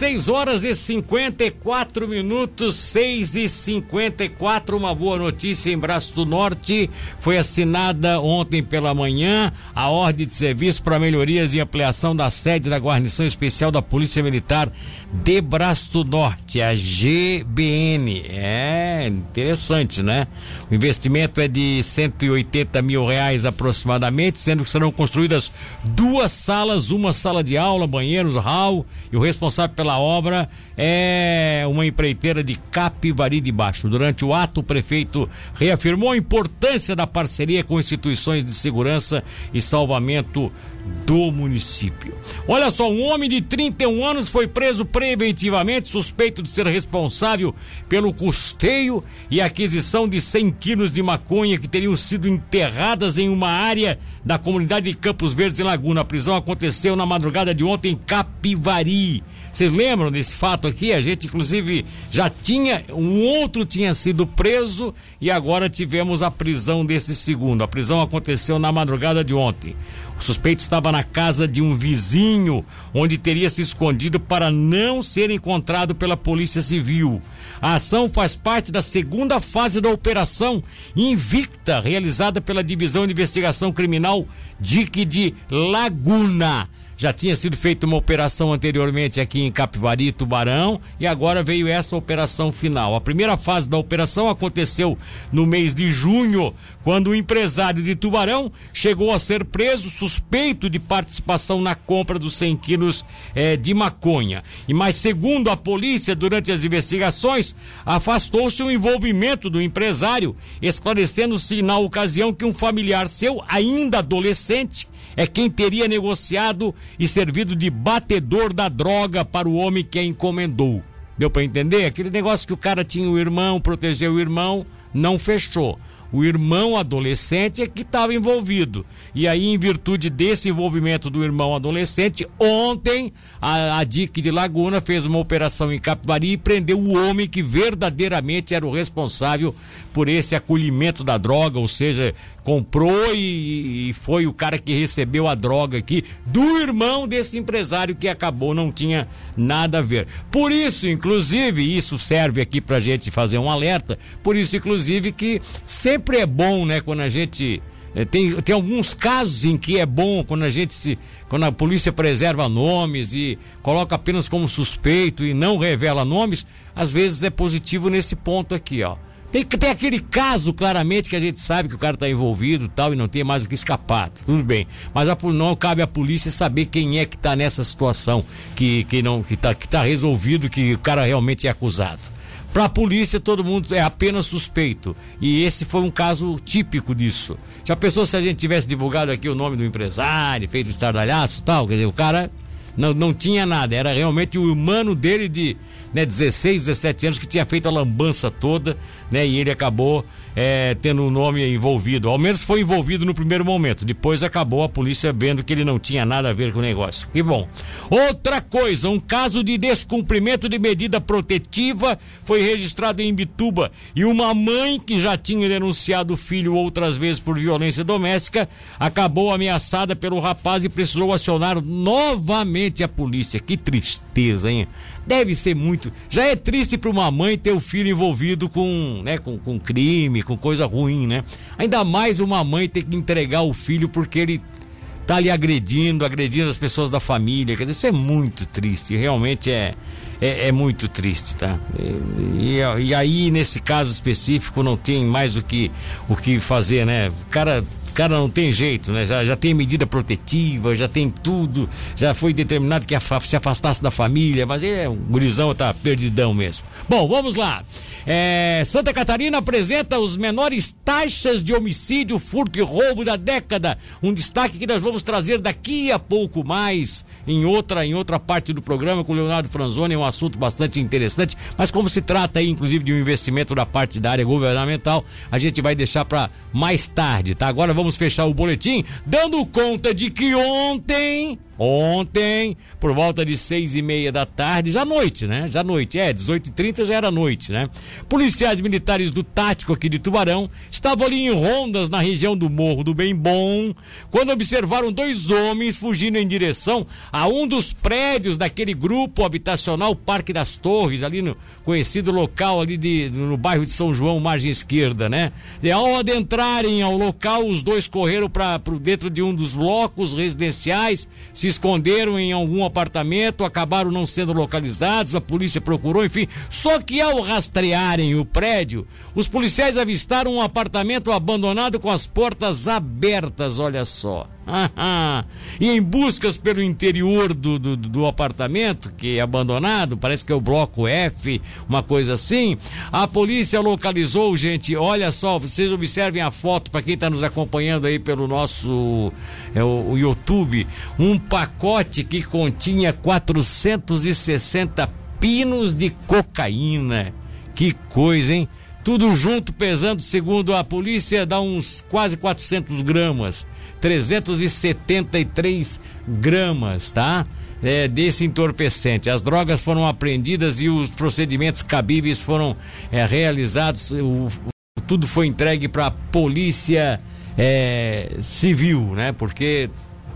6 horas e 54 minutos, 6 e 54. Uma boa notícia em Braço do Norte. Foi assinada ontem pela manhã a ordem de serviço para melhorias e ampliação da sede da Guarnição Especial da Polícia Militar de Braço do Norte, a GBN. É interessante, né? O investimento é de 180 mil reais aproximadamente, sendo que serão construídas duas salas, uma sala de aula, banheiros, hall e o responsável pela obra é uma empreiteira de Capivari de Baixo. Durante o ato, o prefeito reafirmou a importância da parceria com instituições de segurança e salvamento do município. Olha só, um homem de 31 anos foi preso preventivamente, suspeito de ser responsável pelo custeio e aquisição de 100 quilos de maconha que teriam sido enterradas em uma área da comunidade de Campos Verdes, em Laguna. A prisão aconteceu na madrugada de ontem em Capivari. Vocês lembram desse fato aqui? A gente, inclusive, já tinha. Um outro tinha sido preso e agora tivemos a prisão desse segundo. A prisão aconteceu na madrugada de ontem. O suspeito estava na casa de um vizinho, onde teria se escondido para não ser encontrado pela Polícia Civil. A ação faz parte da segunda fase da operação invicta, realizada pela Divisão de Investigação Criminal DIC de Laguna. Já tinha sido feita uma operação anteriormente aqui em Capivari, Tubarão, e agora veio essa operação final. A primeira fase da operação aconteceu no mês de junho, quando o empresário de Tubarão chegou a ser preso suspeito de participação na compra dos 100 quilos eh, de maconha. E mais segundo a polícia, durante as investigações, afastou-se o envolvimento do empresário, esclarecendo-se na ocasião que um familiar seu, ainda adolescente, é quem teria negociado e servido de batedor da droga para o homem que a encomendou. Deu para entender? Aquele negócio que o cara tinha o irmão, protegeu o irmão, não fechou. O irmão adolescente é que estava envolvido. E aí, em virtude desse envolvimento do irmão adolescente, ontem a, a DIC de Laguna fez uma operação em Capivari e prendeu o homem que verdadeiramente era o responsável por esse acolhimento da droga, ou seja, comprou e, e, foi o cara que recebeu a droga aqui do irmão desse empresário que acabou, não tinha nada a ver. Por isso, inclusive, isso serve aqui pra gente fazer um alerta, por isso, inclusive, que sempre é bom, né, quando a gente. eh, Tem, tem alguns casos em que é bom quando a gente se. Quando a polícia preserva nomes e coloca apenas como suspeito e não revela nomes, às vezes é positivo nesse ponto aqui, ó. Tem, tem aquele caso, claramente, que a gente sabe que o cara está envolvido tal, e não tem mais o que escapar. Tudo bem. Mas a, não cabe à polícia saber quem é que está nessa situação, que, que não que está que tá resolvido, que o cara realmente é acusado. Para a polícia, todo mundo é apenas suspeito. E esse foi um caso típico disso. Já pensou se a gente tivesse divulgado aqui o nome do empresário, feito estardalhaço tal? Quer dizer, o cara não, não tinha nada. Era realmente o humano dele de né, 16, 17 anos que tinha feito a lambança toda, né? E ele acabou é, tendo um nome envolvido. Ao menos foi envolvido no primeiro momento. Depois acabou a polícia vendo que ele não tinha nada a ver com o negócio. Que bom. Outra coisa, um caso de descumprimento de medida protetiva foi registrado em Bituba e uma mãe que já tinha denunciado o filho outras vezes por violência doméstica acabou ameaçada pelo rapaz e precisou acionar novamente a polícia. Que tristeza, hein? Deve ser muito. Já é triste para uma mãe ter o filho envolvido com, né, com, com crime, com coisa ruim, né? Ainda mais uma mãe ter que entregar o filho porque ele tá ali agredindo, agredindo as pessoas da família. Quer dizer, isso é muito triste, realmente é, é, é muito triste, tá? E, e, e, aí, nesse caso específico, não tem mais o que, o que fazer, né? O cara. Cara, não tem jeito, né? Já, já tem medida protetiva, já tem tudo, já foi determinado que se afastasse da família, mas é, o gurizão tá perdidão mesmo. Bom, vamos lá. É, Santa Catarina apresenta os menores taxas de homicídio, furto e roubo da década. Um destaque que nós vamos trazer daqui a pouco mais em outra em outra parte do programa com o Leonardo Franzoni, é um assunto bastante interessante, mas como se trata aí inclusive de um investimento da parte da área governamental, a gente vai deixar para mais tarde, tá? Agora vamos fechar o boletim dando conta de que ontem Ontem, por volta de seis e meia da tarde, já noite, né? Já noite, é, 18 e 30 já era noite, né? Policiais militares do Tático aqui de Tubarão estavam ali em rondas na região do Morro do Bem Bom, quando observaram dois homens fugindo em direção a um dos prédios daquele grupo habitacional Parque das Torres, ali no conhecido local ali de, no bairro de São João, margem esquerda, né? E ao adentrarem ao local, os dois correram para dentro de um dos blocos residenciais, se esconderam em algum apartamento, acabaram não sendo localizados, a polícia procurou, enfim. Só que ao rastrearem o prédio, os policiais avistaram um apartamento abandonado com as portas abertas, olha só. e em buscas pelo interior do, do, do, apartamento, que é abandonado, parece que é o bloco F, uma coisa assim, a polícia localizou, gente, olha só, vocês observem a foto para quem está nos acompanhando aí pelo nosso é, o, o YouTube, um pacote que continha 460 pinos de cocaína. Que coisa, hein? Tudo junto, pesando, segundo a polícia, dá uns quase 400 gramas. 373 gramas, tá? É, desse entorpecente. As drogas foram apreendidas e os procedimentos cabíveis foram é, realizados. O, tudo foi entregue para a polícia é, civil, né? Porque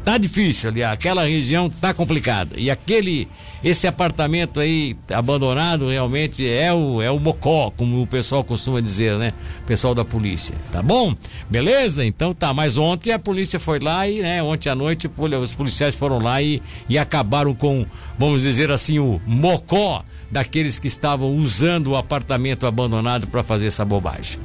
tá difícil ali, aquela região tá complicada. E aquele, esse apartamento aí abandonado realmente é o, é o mocó, como o pessoal costuma dizer, né? O pessoal da polícia, tá bom? Beleza? Então tá, mas ontem a polícia foi lá e, né, ontem à noite os policiais foram lá e, e acabaram com, vamos dizer assim, o mocó daqueles que estavam usando o apartamento abandonado para fazer essa bobagem.